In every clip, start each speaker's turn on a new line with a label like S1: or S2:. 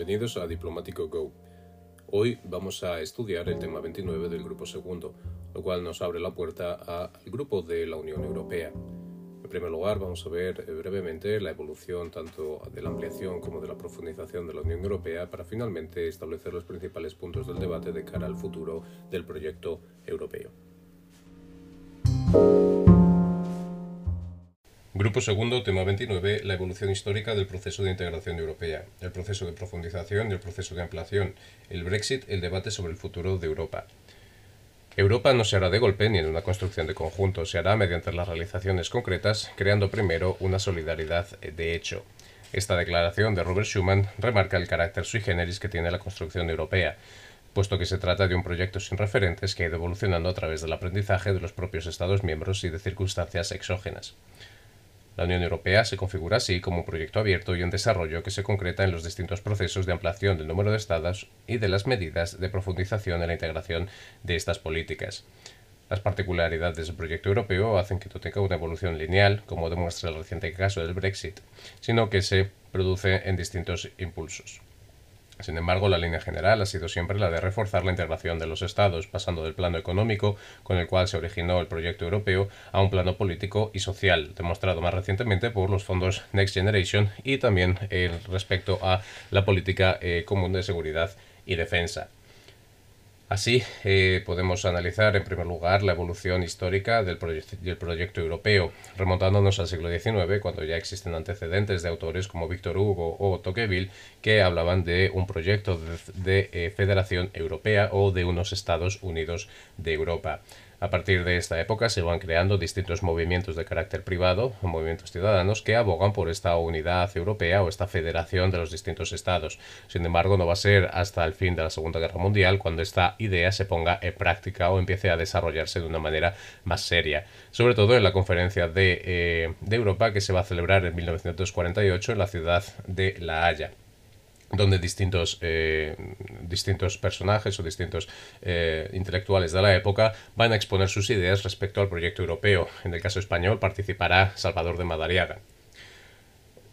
S1: bienvenidos a Diplomático Go. Hoy vamos a estudiar el tema 29 del grupo segundo, lo cual nos abre la puerta al grupo de la Unión Europea. En primer lugar, vamos a ver eh, brevemente la evolución tanto de la ampliación como de la profundización de la Unión Europea para finalmente establecer los principales puntos del debate de cara al futuro del proyecto europeo. Grupo segundo, tema 29, la evolución histórica del proceso de integración europea, el proceso de profundización y el proceso de ampliación, el Brexit, el debate sobre el futuro de Europa. Europa no se hará de golpe ni en una construcción de conjunto, se hará mediante las realizaciones concretas, creando primero una solidaridad de hecho. Esta declaración de Robert Schuman remarca el carácter sui generis que tiene la construcción europea, puesto que se trata de un proyecto sin referentes que ha ido evolucionando a través del aprendizaje de los propios Estados miembros y de circunstancias exógenas. La Unión Europea se configura así como un proyecto abierto y en desarrollo que se concreta en los distintos procesos de ampliación del número de estados y de las medidas de profundización en la integración de estas políticas. Las particularidades del proyecto europeo hacen que no tenga una evolución lineal, como demuestra el reciente caso del Brexit, sino que se produce en distintos impulsos. Sin embargo, la línea general ha sido siempre la de reforzar la integración de los Estados, pasando del plano económico, con el cual se originó el proyecto europeo, a un plano político y social, demostrado más recientemente por los fondos Next Generation y también respecto a la política eh, común de seguridad y defensa. Así, eh, podemos analizar en primer lugar la evolución histórica del, proyecto europeo, remontándonos al siglo XIX, cuando ya existen antecedentes de autores como Víctor Hugo o Tocqueville que hablaban de un proyecto de, eh, federación europea o de unos Estados Unidos de Europa. A partir de esta época se van creando distintos movimientos de carácter privado, movimientos ciudadanos, que abogan por esta unidad europea o esta federación de los distintos estados. Sin embargo, no va a ser hasta el fin de la Segunda Guerra Mundial cuando esta idea se ponga en práctica o empiece a desarrollarse de una manera más seria. Sobre todo en la conferencia de, eh, de Europa que se va a celebrar en 1948 en la ciudad de La Haya donde distintos, eh, distintos personajes o distintos eh, intelectuales de la época van a exponer sus ideas respecto al proyecto europeo. En el caso español participará Salvador de Madariaga.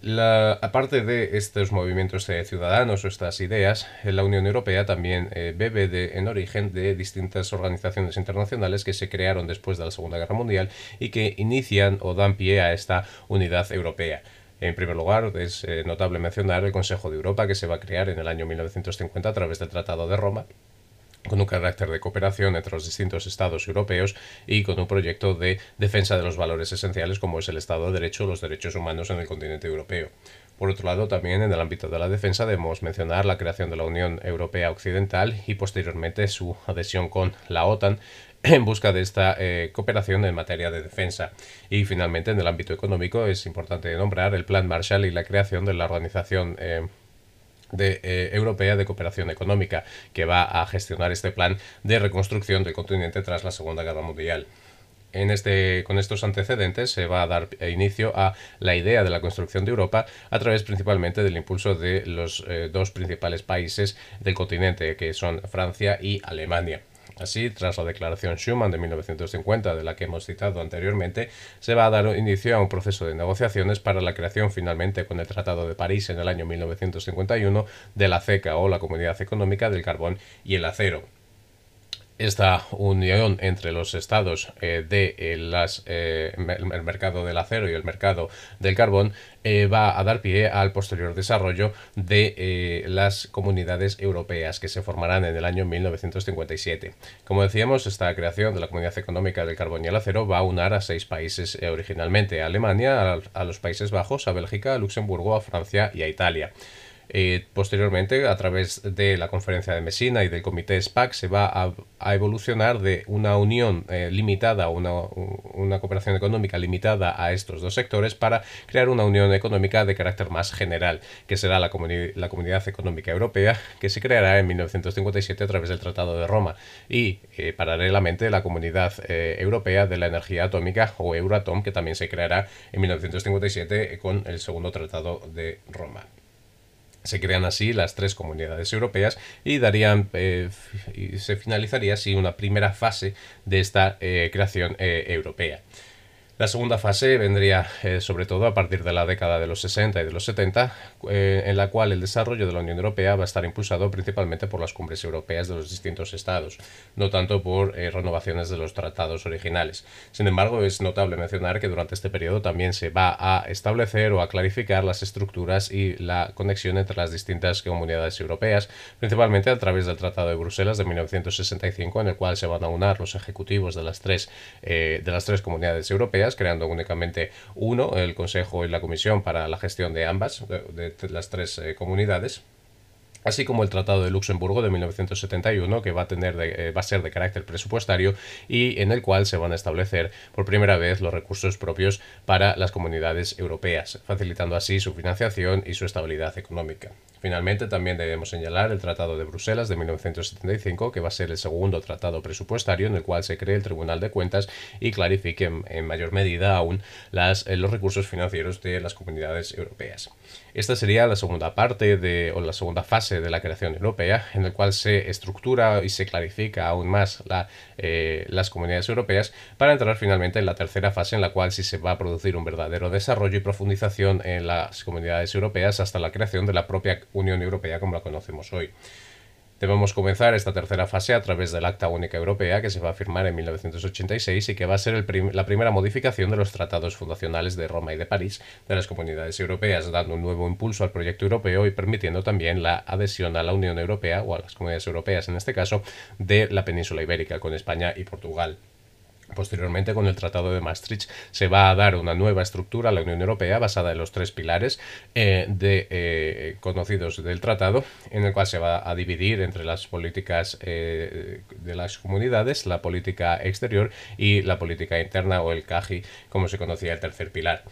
S1: La, aparte de estos movimientos ciudadanos o estas ideas, la Unión Europea también eh, bebe de, en origen de distintas organizaciones internacionales que se crearon después de la Segunda Guerra Mundial y que inician o dan pie a esta unidad europea. En primer lugar, es eh, notable mencionar el Consejo de Europa que se va a crear en el año 1950 a través del Tratado de Roma con un carácter de cooperación entre los distintos estados europeos y con un proyecto de defensa de los valores esenciales como es el Estado de Derecho o los derechos humanos en el continente europeo. Por otro lado, también en el ámbito de la defensa debemos mencionar la creación de la Unión Europea Occidental y posteriormente su adhesión con la OTAN en busca de esta eh, cooperación en materia de defensa. Y finalmente, en el ámbito económico, es importante nombrar el Plan Marshall y la creación de la Organización eh, eh, Europea de Cooperación Económica, que va a gestionar este plan de reconstrucción del continente tras la Segunda Guerra Mundial. En este, con estos antecedentes se va a dar inicio a la idea de la construcción de Europa a través principalmente del impulso de los dos principales países del continente, que son Francia y Alemania. Así, tras la Declaración Schuman de 1950, de la que hemos citado anteriormente, se va a dar inicio a un proceso de negociaciones para la creación finalmente con el Tratado de París en el año 1951 de la CECA o la Comunidad Económica del Carbón y el Acero esta unión entre los estados eh, de eh, eh, el mercado del acero y el mercado del carbón va a dar pie al posterior desarrollo de las comunidades europeas que se formarán en el año 1957. Como decíamos, esta creación de la Comunidad Económica del Carbón y el Acero va a unar a seis países originalmente, a Alemania, a, a los Países Bajos, a Bélgica, a Luxemburgo, a Francia y a Italia. Eh, posteriormente, a través de la conferencia de Messina y del comité SPAC, se va a, evolucionar de una unión eh, limitada, una, una cooperación económica limitada a estos dos sectores para crear una unión económica de carácter más general, que será la, Comunidad Económica Europea, que se creará en 1957 a través del Tratado de Roma, y eh, paralelamente la Comunidad Europea de la Energía Atómica o Euratom, que también se creará en 1957 con el segundo Tratado de Roma. Se crean así las tres comunidades europeas y darían eh, se finalizaría así una primera fase de esta eh, creación eh, europea. La segunda fase vendría sobre todo a partir de la década de los 60 y de los 70, eh, en la cual el desarrollo de la Unión Europea va a estar impulsado principalmente por las cumbres europeas de los distintos estados, no tanto por eh, renovaciones de los tratados originales. Sin embargo, es notable mencionar que durante este periodo también se va a establecer o a clarificar las estructuras y la conexión entre las distintas comunidades europeas, principalmente a través del Tratado de Bruselas de 1965, en el cual se van a unar los ejecutivos de las tres, de las tres comunidades europeas creando únicamente uno, el Consejo y la Comisión, para la gestión de ambas, de, las tres eh, comunidades así como el Tratado de Luxemburgo de 1971, que va a, tener eh, va a ser de carácter presupuestario y en el cual se van a establecer por primera vez los recursos propios para las comunidades europeas, facilitando así su financiación y su estabilidad económica. Finalmente, también debemos señalar el Tratado de Bruselas de 1975, que va a ser el segundo tratado presupuestario en el cual se cree el Tribunal de Cuentas y clarifique en, mayor medida aún las, eh, los recursos financieros de las comunidades europeas. Esta sería la segunda parte o la segunda fase de la creación europea, en el cual se estructura y se clarifica aún más la, eh, las comunidades europeas, para entrar finalmente en la tercera fase, en la cual sí se va a producir un verdadero desarrollo y profundización en las comunidades europeas hasta la creación de la propia Unión Europea como la conocemos hoy. Debemos comenzar esta tercera fase a través del Acta Única Europea que se va a firmar en 1986 y que va a ser la primera modificación de los tratados fundacionales de Roma y de París de las comunidades europeas, dando un nuevo impulso al proyecto europeo y permitiendo también la adhesión a la Unión Europea o a las comunidades europeas en este caso de la península ibérica con España y Portugal. Posteriormente, con el Tratado de Maastricht, se va a dar una nueva estructura a la Unión Europea basada en los tres pilares eh, de, eh, conocidos del tratado, en el cual se va a dividir entre las políticas eh, de las comunidades, la política exterior y la política interna o el CAGI, como se conocía el tercer pilar.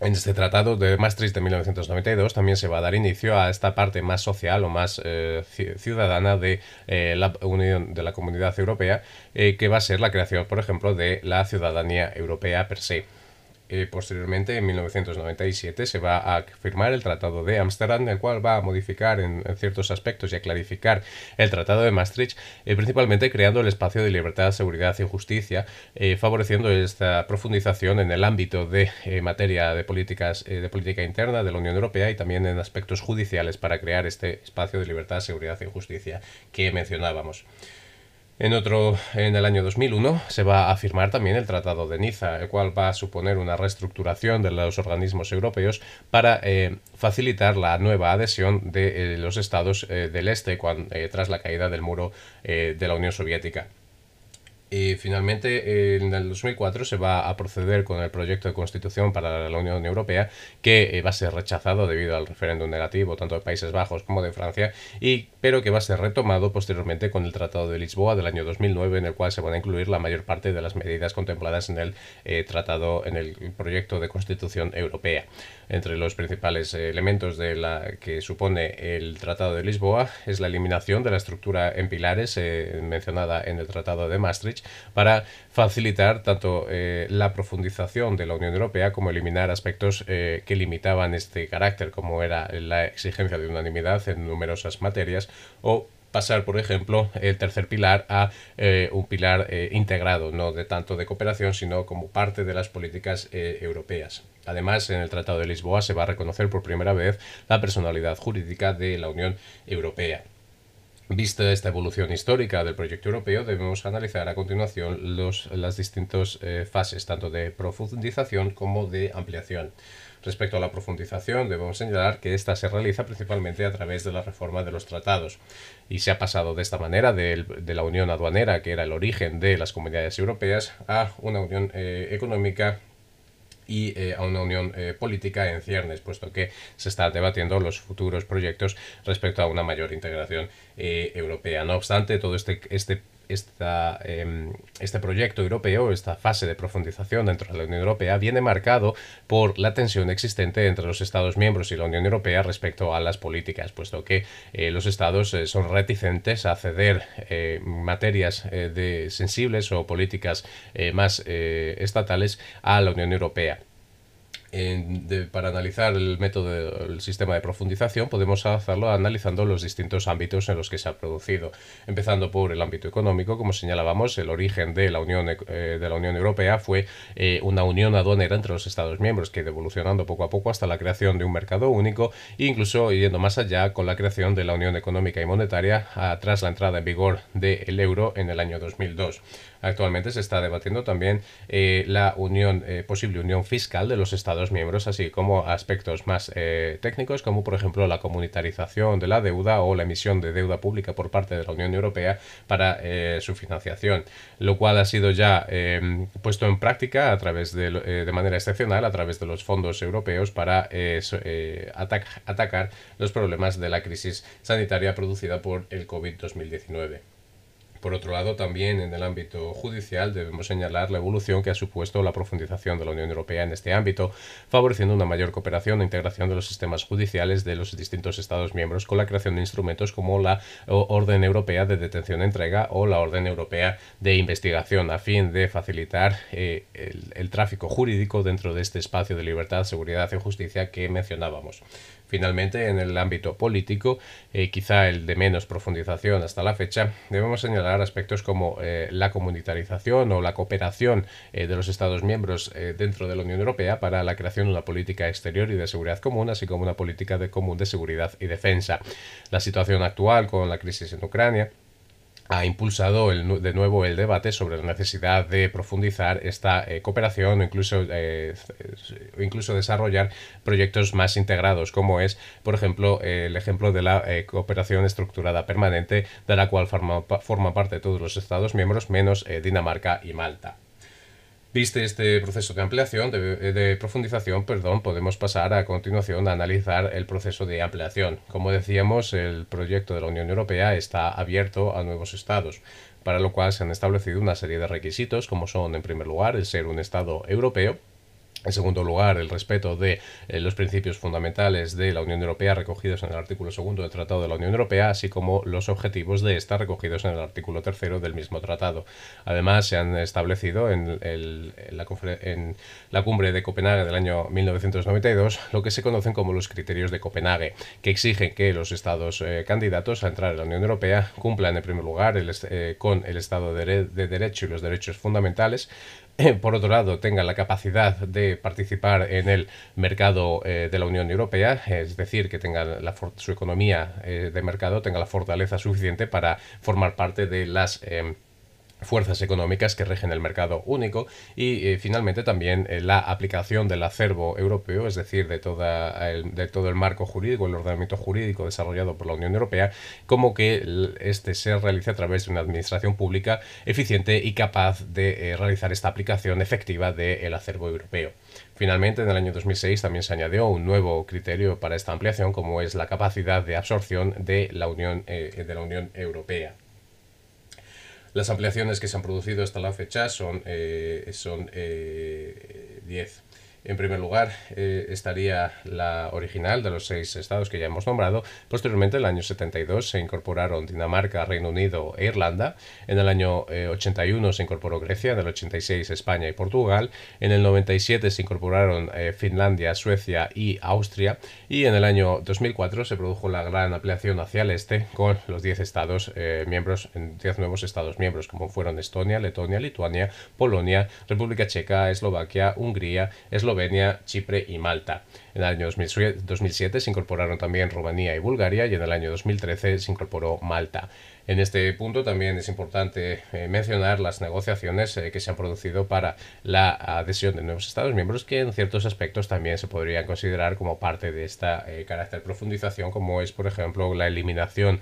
S1: En este tratado de Maastricht de 1992 también se va a dar inicio a esta parte más social o más eh, ciudadana de eh, la Unión de la Comunidad Europea, eh, que va a ser la creación, por ejemplo, de la ciudadanía europea per se. Eh, posteriormente, en 1997, se va a firmar el Tratado de Ámsterdam, el cual va a modificar en, ciertos aspectos y a clarificar el Tratado de Maastricht, eh, principalmente creando el espacio de libertad, seguridad y justicia, eh, favoreciendo esta profundización en el ámbito de materia de políticas de política interna de la Unión Europea y también en aspectos judiciales para crear este espacio de libertad, seguridad y justicia que mencionábamos. En otro, en el año 2001, se va a firmar también el Tratado de Niza, el cual va a suponer una reestructuración de los organismos europeos para eh, facilitar la nueva adhesión de eh, los estados eh, del este tras la caída del muro de la Unión Soviética. Y finalmente, en el 2004 se va a proceder con el proyecto de constitución para la Unión Europea, que eh, va a ser rechazado debido al referéndum negativo tanto de Países Bajos como de Francia, y, pero que va a ser retomado posteriormente con el Tratado de Lisboa del año 2009, en el cual se van a incluir la mayor parte de las medidas contempladas en el eh, tratado, en el proyecto de constitución europea. Entre los principales eh, elementos de la que supone el Tratado de Lisboa es la eliminación de la estructura en pilares mencionada en el Tratado de Maastricht, para facilitar tanto eh, la profundización de la Unión Europea como eliminar aspectos eh, que limitaban este carácter, como era la exigencia de unanimidad en numerosas materias o pasar, por ejemplo, el tercer pilar a eh, un pilar integrado, no de tanto de cooperación, sino como parte de las políticas europeas. Además, en el Tratado de Lisboa se va a reconocer por primera vez la personalidad jurídica de la Unión Europea. Vista esta evolución histórica del proyecto europeo, debemos analizar a continuación las distintas eh, fases, tanto de profundización como de ampliación. Respecto a la profundización, debemos señalar que esta se realiza principalmente a través de la reforma de los tratados y se ha pasado de esta manera de, la unión aduanera, que era el origen de las comunidades europeas, a una unión eh, económica y eh, a una unión eh, política en ciernes, puesto que se están debatiendo los futuros proyectos respecto a una mayor integración europea. No obstante, todo este, este em, este proyecto europeo, esta fase de profundización dentro de la Unión Europea, viene marcado por la tensión existente entre los Estados miembros y la Unión Europea respecto a las políticas, puesto que los Estados son reticentes a ceder materias de sensibles o políticas más estatales a la Unión Europea. Para analizar el método, el sistema de profundización, podemos hacerlo analizando los distintos ámbitos en los que se ha producido, empezando por el ámbito económico, como señalábamos, el origen de la Unión, eh, de la Unión Europea fue eh, una unión aduanera entre los Estados miembros, que evolucionando poco a poco hasta la creación de un mercado único, e incluso yendo más allá con la creación de la Unión Económica y Monetaria tras la entrada en vigor del euro en el año 2002. Actualmente se está debatiendo también eh, la eh, posible unión fiscal de los Estados miembros, así como aspectos más eh, técnicos, como por ejemplo la comunitarización de la deuda o la emisión de deuda pública por parte de la Unión Europea para su financiación, lo cual ha sido ya puesto en práctica a través de, manera excepcional a través de los fondos europeos para atacar los problemas de la crisis sanitaria producida por el COVID-2019. Por otro lado, también en el ámbito judicial debemos señalar la evolución que ha supuesto la profundización de la Unión Europea en este ámbito, favoreciendo una mayor cooperación e integración de los sistemas judiciales de los distintos Estados miembros con la creación de instrumentos como la Orden Europea de Detención e Entrega o la Orden Europea de Investigación, a fin de facilitar eh, el tráfico jurídico dentro de este espacio de libertad, seguridad y justicia que mencionábamos. Finalmente, en el ámbito político, eh, quizá el de menos profundización hasta la fecha, debemos señalar aspectos como eh, la comunitarización o la cooperación eh, de los Estados miembros dentro de la Unión Europea para la creación de una política exterior y de seguridad común, así como una política de común de seguridad y defensa. La situación actual con la crisis en Ucrania ha impulsado el, de nuevo el debate sobre la necesidad de profundizar esta eh, cooperación o incluso, eh, incluso desarrollar proyectos más integrados, como es, por ejemplo, el ejemplo de la eh, cooperación estructurada permanente, de la cual forma parte todos los Estados miembros, menos Dinamarca y Malta. Viste este proceso de ampliación, de, profundización, perdón, podemos pasar a continuación a analizar el proceso de ampliación. Como decíamos, el proyecto de la Unión Europea está abierto a nuevos estados, para lo cual se han establecido una serie de requisitos, como son, en primer lugar, el ser un estado europeo, en segundo lugar, el respeto de eh, los principios fundamentales de la Unión Europea recogidos en el artículo segundo del Tratado de la Unión Europea, así como los objetivos de esta recogidos en el artículo tercero del mismo tratado. Además, se han establecido en, la, cumbre de Copenhague del año 1992 lo que se conocen como los criterios de Copenhague, que exigen que los Estados eh, candidatos a entrar en la Unión Europea cumplan, en primer lugar, eh, con el Estado de Derecho y los derechos fundamentales, por otro lado, tengan la capacidad de participar en el mercado eh, de la Unión Europea, es decir, que tengan la su economía eh, de mercado tenga la fortaleza suficiente para formar parte de las em, fuerzas económicas que regen el mercado único y eh, finalmente también eh, la aplicación del acervo europeo, es decir, de, toda el, de todo el marco jurídico, el ordenamiento jurídico desarrollado por la Unión Europea, como que este se realice a través de una administración pública eficiente y capaz de eh, realizar esta aplicación efectiva del acervo europeo. Finalmente, en el año 2006 también se añadió un nuevo criterio para esta ampliación, como es la capacidad de absorción de la Unión, de la Unión Europea. Las ampliaciones que se han producido hasta la fecha son, eh, son 10. Eh, en primer lugar, eh, estaría la original de los seis estados que ya hemos nombrado. Posteriormente, en el año 72, se incorporaron Dinamarca, Reino Unido e Irlanda. En el año 81 eh, se incorporó Grecia, en el 86 España y Portugal. En el 97 se incorporaron eh, Finlandia, Suecia y Austria. Y en el año 2004 se produjo la gran ampliación hacia el este con los 10 estados miembros, 10 nuevos estados miembros, como fueron Estonia, Letonia, Lituania, Polonia, República Checa, Eslovaquia, Hungría, Eslovaquia, Eslovenia, Chipre y Malta. En el año 2007 se incorporaron también Rumanía y Bulgaria y en el año 2013 se incorporó Malta. En este punto también es importante eh, mencionar las negociaciones eh, que se han producido para la adhesión de nuevos Estados miembros que en ciertos aspectos también se podrían considerar como parte de esta eh, carácter profundización como es por ejemplo la eliminación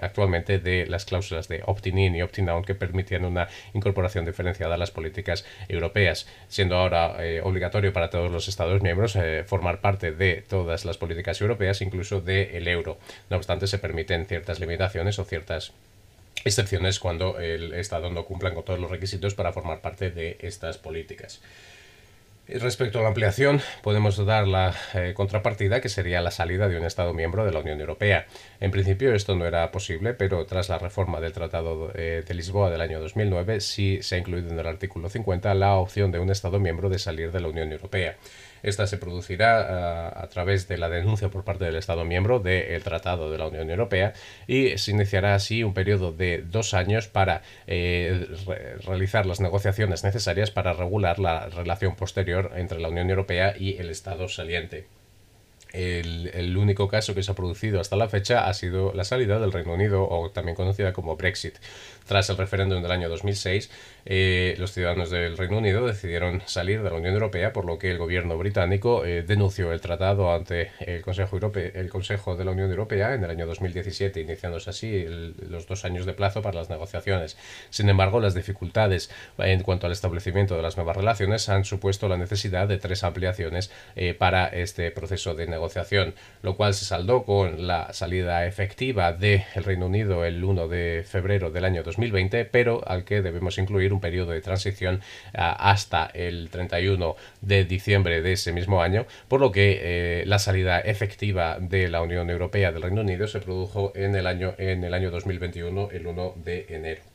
S1: actualmente de las cláusulas de opt-in y opt-out que permitían una incorporación diferenciada a las políticas europeas siendo ahora obligatorio para todos los Estados miembros formar parte de todas las políticas europeas incluso del euro. No obstante se permiten ciertas limitaciones o ciertas excepciones cuando el Estado no cumpla con todos los requisitos para formar parte de estas políticas. Respecto a la ampliación, podemos dar la eh, contrapartida que sería la salida de un Estado miembro de la Unión Europea. En principio esto no era posible, pero tras la reforma del Tratado eh, de Lisboa del año 2009 sí se ha incluido en el artículo 50 la opción de un Estado miembro de salir de la Unión Europea. Esta se producirá eh, a, través de la denuncia por parte del Estado miembro del Tratado de la Unión Europea y se iniciará así un periodo de dos años para eh, realizar las negociaciones necesarias para regular la relación posterior entre la Unión Europea y el Estado saliente. El, único caso que se ha producido hasta la fecha ha sido la salida del Reino Unido, o también conocida como Brexit. Tras el referéndum del año 2006, eh, los ciudadanos del Reino Unido decidieron salir de la Unión Europea, por lo que el gobierno británico eh, denunció el tratado ante el Consejo, Europeo, el Consejo de la Unión Europea en el año 2017, iniciándose así los dos años de plazo para las negociaciones. Sin embargo, las dificultades en cuanto al establecimiento de las nuevas relaciones han supuesto la necesidad de tres ampliaciones eh, para este proceso de negociación, lo cual se saldó con la salida efectiva del Reino Unido el 1 de febrero del año 2020, pero al que debemos incluir un periodo de transición ah, hasta el 31 de diciembre de ese mismo año, por lo que eh, la salida efectiva de la Unión Europea del Reino Unido se produjo en el año, en el año 2021, el 1 de enero.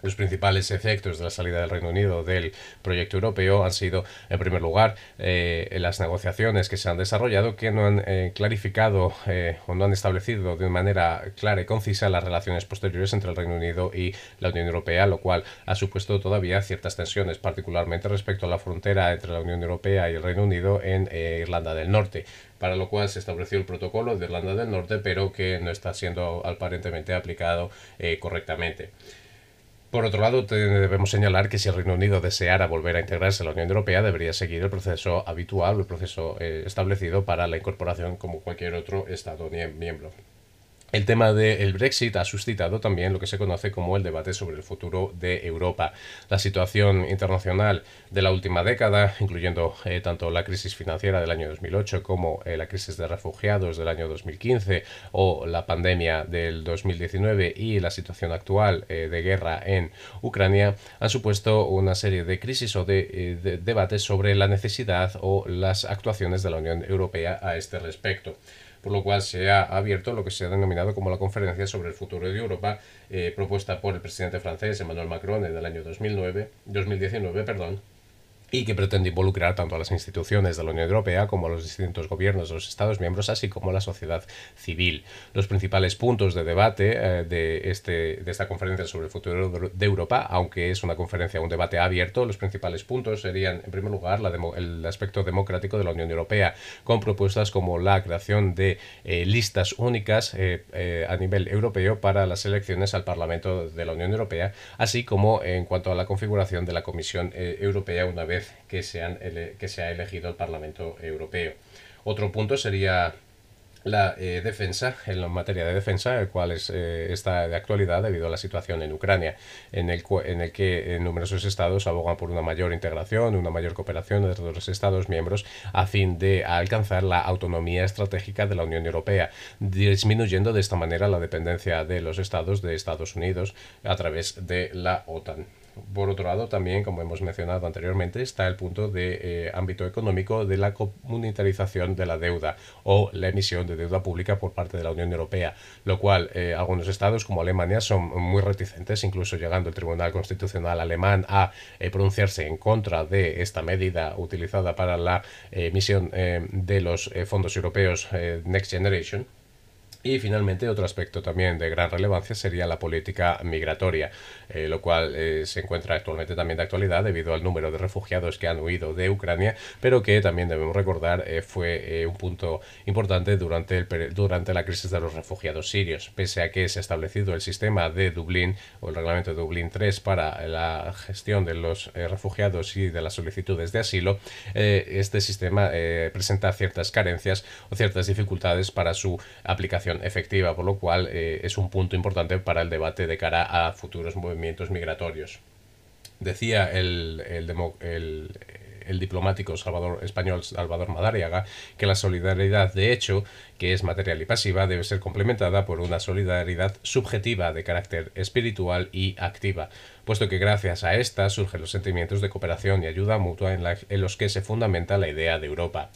S1: Los principales efectos de la salida del Reino Unido del proyecto europeo han sido, en primer lugar, eh, las negociaciones que se han desarrollado que no han eh, clarificado eh, o no han establecido de manera clara y concisa las relaciones posteriores entre el Reino Unido y la Unión Europea, lo cual ha supuesto todavía ciertas tensiones, particularmente respecto a la frontera entre la Unión Europea y el Reino Unido en Irlanda del Norte para lo cual se estableció el protocolo de Irlanda del Norte, pero que no está siendo aparentemente aplicado correctamente. Por otro lado, debemos señalar que si el Reino Unido deseara volver a integrarse a la Unión Europea, debería seguir el proceso habitual, el proceso eh, establecido para la incorporación como cualquier otro Estado miembro. El tema del Brexit ha suscitado también lo que se conoce como el debate sobre el futuro de Europa. La situación internacional de la última década, incluyendo eh, tanto la crisis financiera del año 2008 como eh, la crisis de refugiados del año 2015 o la pandemia del 2019 y la situación actual eh, de guerra en Ucrania, han supuesto una serie de crisis o de debates sobre la necesidad o las actuaciones de la Unión Europea a este respecto por lo cual se ha abierto lo que se ha denominado como la Conferencia sobre el Futuro de Europa, eh, propuesta por el presidente francés Emmanuel Macron en el año 2009, 2019, perdón, y que pretende involucrar tanto a las instituciones de la Unión Europea como a los distintos gobiernos de los Estados miembros, así como a la sociedad civil. Los principales puntos de debate eh, de, este, de esta conferencia sobre el futuro de Europa, aunque es una conferencia, un debate abierto, los principales puntos serían, en primer lugar, el aspecto democrático de la Unión Europea, con propuestas como la creación de eh, listas únicas eh, a nivel europeo para las elecciones al Parlamento de la Unión Europea, así como en cuanto a la configuración de la Comisión Europea una vez que se, que se ha elegido el Parlamento Europeo. Otro punto sería la eh, defensa, en materia de defensa, el cual eh, está de actualidad debido a la situación en Ucrania, en el, que numerosos estados abogan por una mayor integración, una mayor cooperación entre los estados miembros a fin de alcanzar la autonomía estratégica de la Unión Europea, disminuyendo de esta manera la dependencia de los estados de Estados Unidos a través de la OTAN. Por otro lado, también, como hemos mencionado anteriormente, está el punto de eh, ámbito económico de la comunitarización de la deuda o la emisión de deuda pública por parte de la Unión Europea, lo cual eh, algunos estados como Alemania son muy reticentes, incluso llegando el Tribunal Constitucional alemán a eh, pronunciarse en contra de esta medida utilizada para la emisión de los fondos europeos Next Generation y finalmente, otro aspecto también de gran relevancia sería la política migratoria, eh, lo cual eh, se encuentra actualmente también de actualidad debido al número de refugiados que han huido de Ucrania, pero que también debemos recordar eh, fue un punto importante durante, el, durante la crisis de los refugiados sirios. Pese a que se ha establecido el sistema de Dublín o el reglamento de Dublín 3 para la gestión de los refugiados y de las solicitudes de asilo, este sistema presenta ciertas carencias o ciertas dificultades para su aplicación efectiva, por lo cual eh, es un punto importante para el debate de cara a futuros movimientos migratorios. Decía el, diplomático Salvador, español Salvador Madariaga que la solidaridad de hecho, que es material y pasiva, debe ser complementada por una solidaridad subjetiva de carácter espiritual y activa, puesto que gracias a esta surgen los sentimientos de cooperación y ayuda mutua en los que se fundamenta la idea de Europa.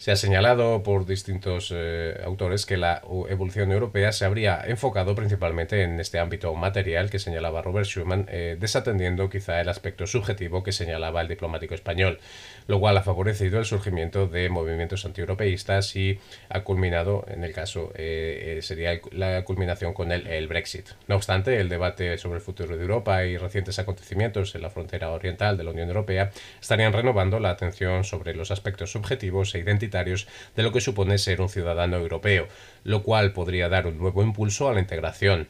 S1: Se ha señalado por distintos eh, autores que la evolución europea se habría enfocado principalmente en este ámbito material que señalaba Robert Schuman, eh, desatendiendo quizá el aspecto subjetivo que señalaba el diplomático español, lo cual ha favorecido el surgimiento de movimientos antieuropeístas y ha culminado, en el caso, eh, sería la culminación con el, el Brexit. No obstante, el debate sobre el futuro de Europa y recientes acontecimientos en la frontera oriental de la Unión Europea estarían renovando la atención sobre los aspectos subjetivos e identitarios de lo que supone ser un ciudadano europeo, lo cual podría dar un nuevo impulso a la integración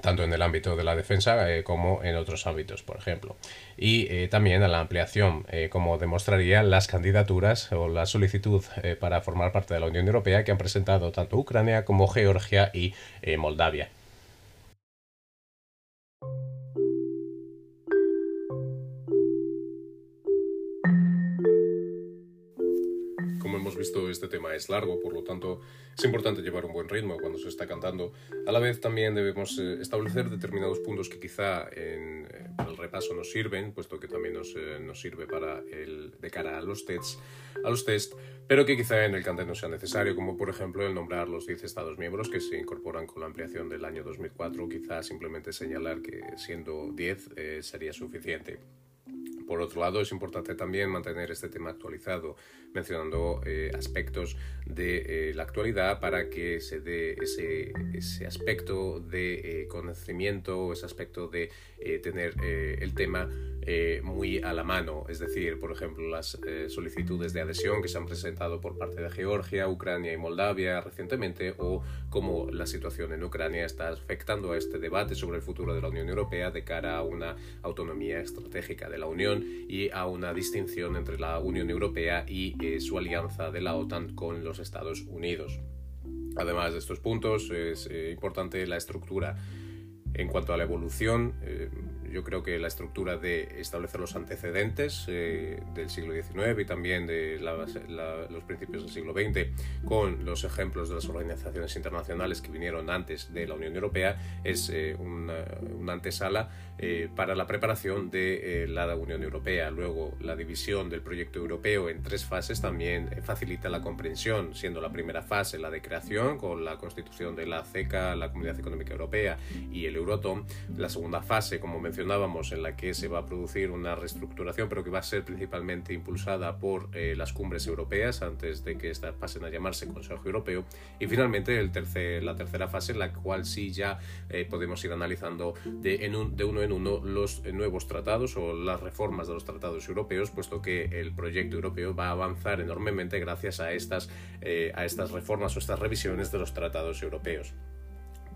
S1: tanto en el ámbito de la defensa eh, como en otros ámbitos, por ejemplo. Y eh, también a la ampliación, eh, como demostrarían las candidaturas o la solicitud para formar parte de la Unión Europea que han presentado tanto Ucrania como Georgia y Moldavia. Visto, este tema es largo, por lo tanto es importante llevar un buen ritmo cuando se está cantando. A la vez también debemos eh, establecer determinados puntos que quizá en, eh, el repaso nos sirven, puesto que también nos, eh, nos sirve para el, de cara a los tests, a los test, pero que quizá en el cante no sea necesario, como por ejemplo el nombrar los 10 Estados miembros que se incorporan con la ampliación del año 2004, quizá simplemente señalar que siendo 10 sería suficiente. Por otro lado, es importante también mantener este tema actualizado, mencionando eh, aspectos de eh, la actualidad para que se dé ese, ese aspecto de eh, conocimiento, ese aspecto de tener el tema muy a la mano. Es decir, por ejemplo, las solicitudes de adhesión que se han presentado por parte de Georgia, Ucrania y Moldavia recientemente, o cómo la situación en Ucrania está afectando a este debate sobre el futuro de la Unión Europea de cara a una autonomía estratégica de la Unión y a una distinción entre la Unión Europea y eh, su alianza de la OTAN con los Estados Unidos. Además de estos puntos, es eh, importante la estructura en cuanto a la evolución. Eh, yo creo que la estructura de establecer los antecedentes eh, del siglo XIX y también de los principios del siglo XX con los ejemplos de las organizaciones internacionales que vinieron antes de la Unión Europea es eh, una, antesala eh, para la preparación de la Unión Europea. Luego, la división del proyecto europeo en tres fases también facilita la comprensión, siendo la primera fase la de creación con la constitución de la CECA, la Comunidad Económica Europea y el Euratom. La segunda fase, como mencioné, en la que se va a producir una reestructuración, pero que va a ser principalmente impulsada por eh, las cumbres europeas antes de que estas pasen a llamarse Consejo Europeo. Y finalmente el la tercera fase, en la cual sí ya eh, podemos ir analizando de uno en uno los eh, nuevos tratados o las reformas de los tratados europeos, puesto que el proyecto europeo va a avanzar enormemente gracias a estas, a estas reformas o estas revisiones de los tratados europeos.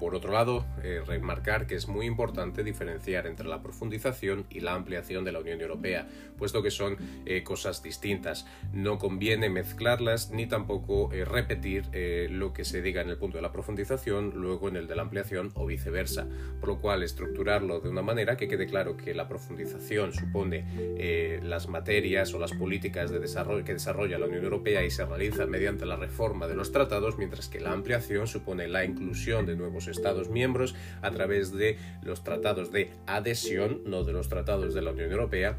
S1: Por otro lado, eh, remarcar que es muy importante diferenciar entre la profundización y la ampliación de la Unión Europea, puesto que son eh, cosas distintas. No conviene mezclarlas ni tampoco eh, repetir lo que se diga en el punto de la profundización, luego en el de la ampliación o viceversa. Por lo cual, estructurarlo de una manera que quede claro que la profundización supone las materias o las políticas de desarrollo que desarrolla la Unión Europea y se realiza mediante la reforma de los tratados, mientras que la ampliación supone la inclusión de nuevos Estados miembros a través de los tratados de adhesión, no de los tratados de la Unión Europea,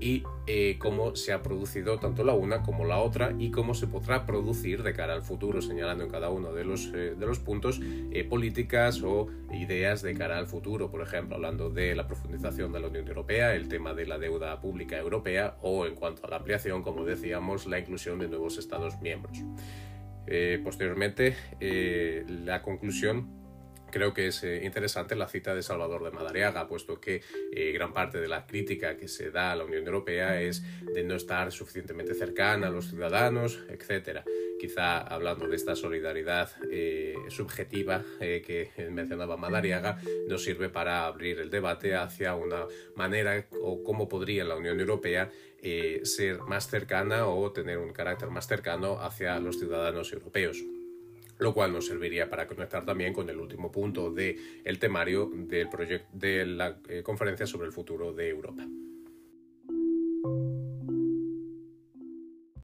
S1: y eh, cómo se ha producido tanto la una como la otra y cómo se podrá producir de cara al futuro, señalando en cada uno de los, eh, de los puntos eh, políticas o ideas de cara al futuro, por ejemplo, hablando de la profundización de la Unión Europea, el tema de la deuda pública europea o en cuanto a la ampliación, como decíamos, la inclusión de nuevos Estados miembros. posteriormente, la conclusión creo que es eh, interesante la cita de Salvador de Madariaga, puesto que eh, gran parte de la crítica que se da a la Unión Europea es de no estar suficientemente cercana a los ciudadanos, etc. Quizá hablando de esta solidaridad eh, subjetiva que mencionaba Madariaga, nos sirve para abrir el debate hacia una manera o cómo podría la Unión Europea ser más cercana o tener un carácter más cercano hacia los ciudadanos europeos lo cual nos serviría para conectar también con el último punto del el temario del de la eh, conferencia sobre el futuro de Europa.